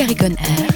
Ericon Air.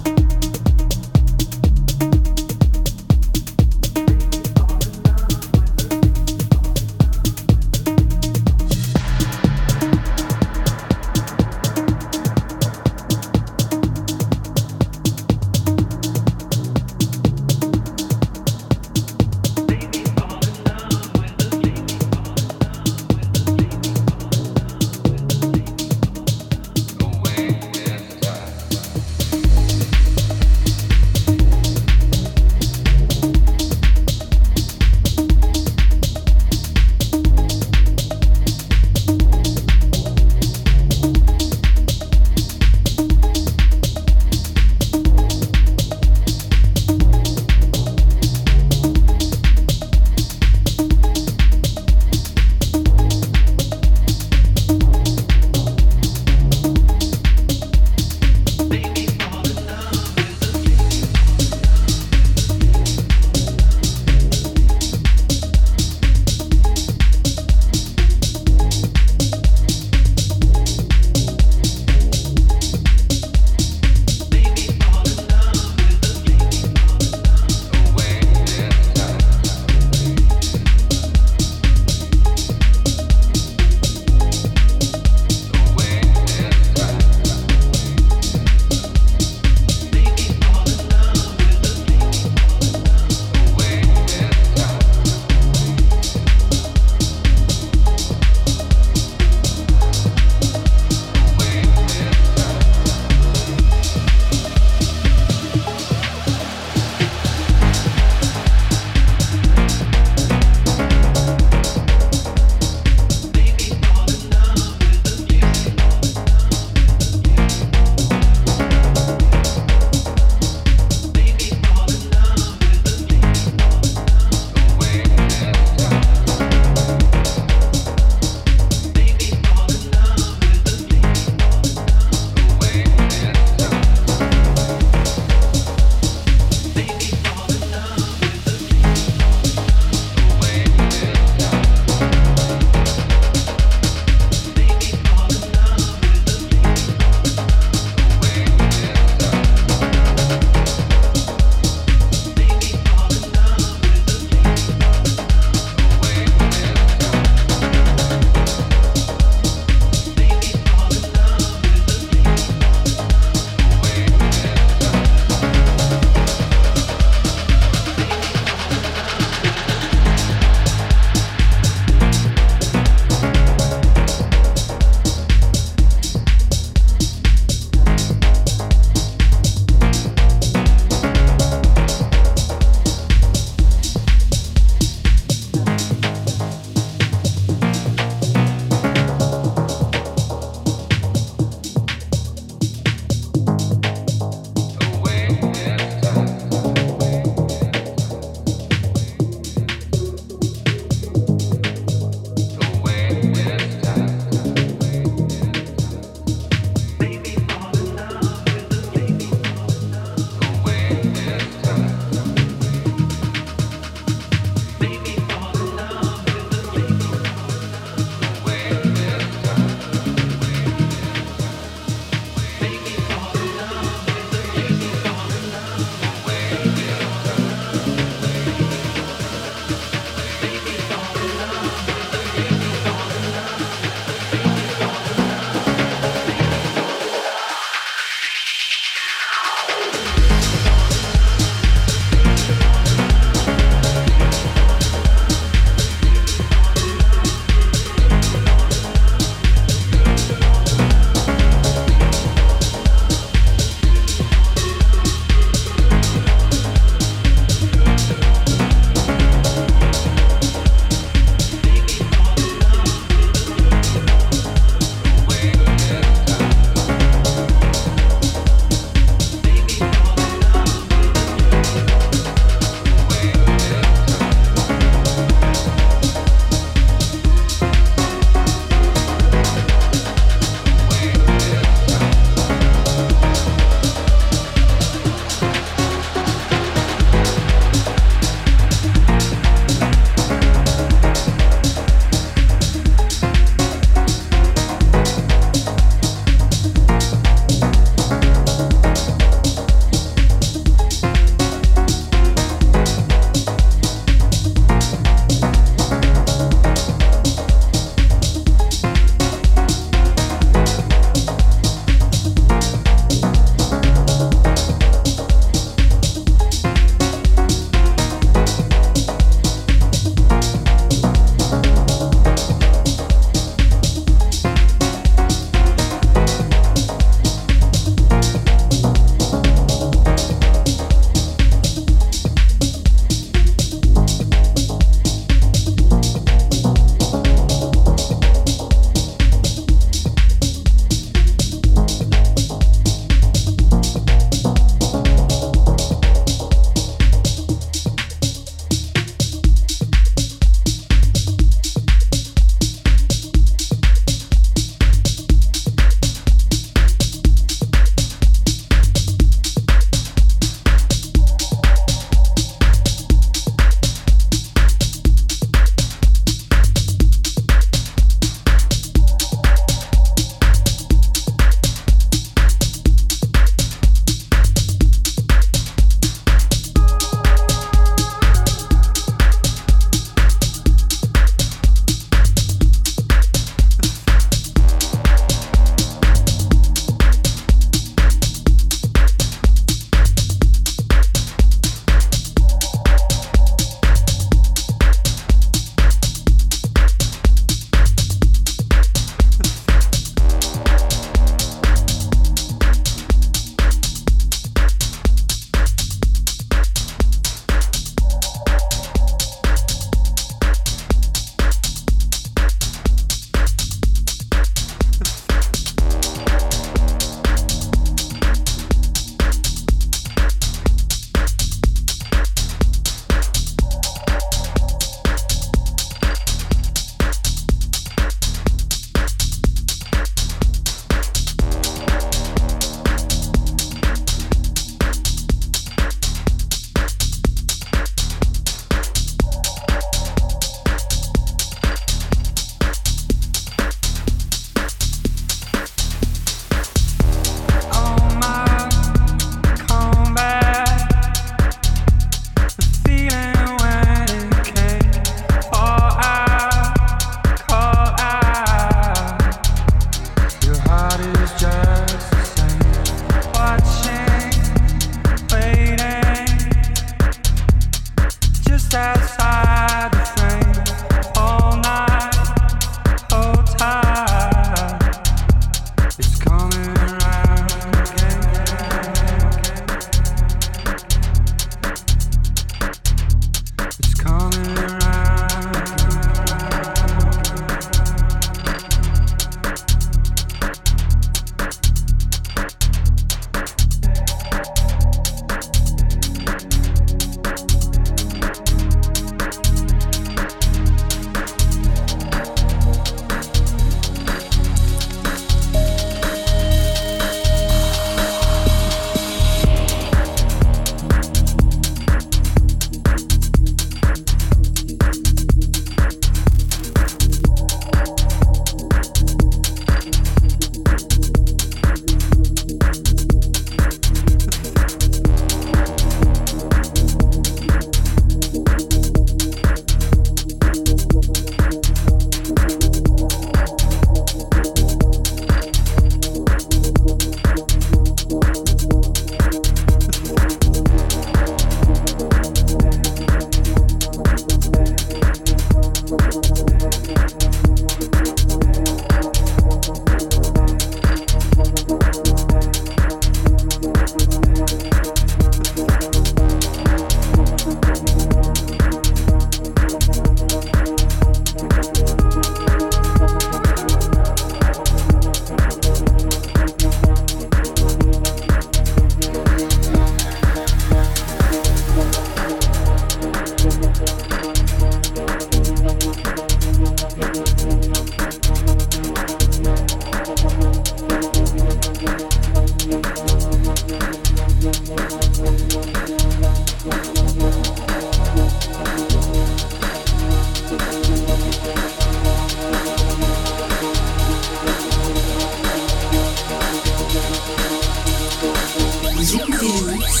Thank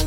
you.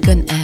Polygon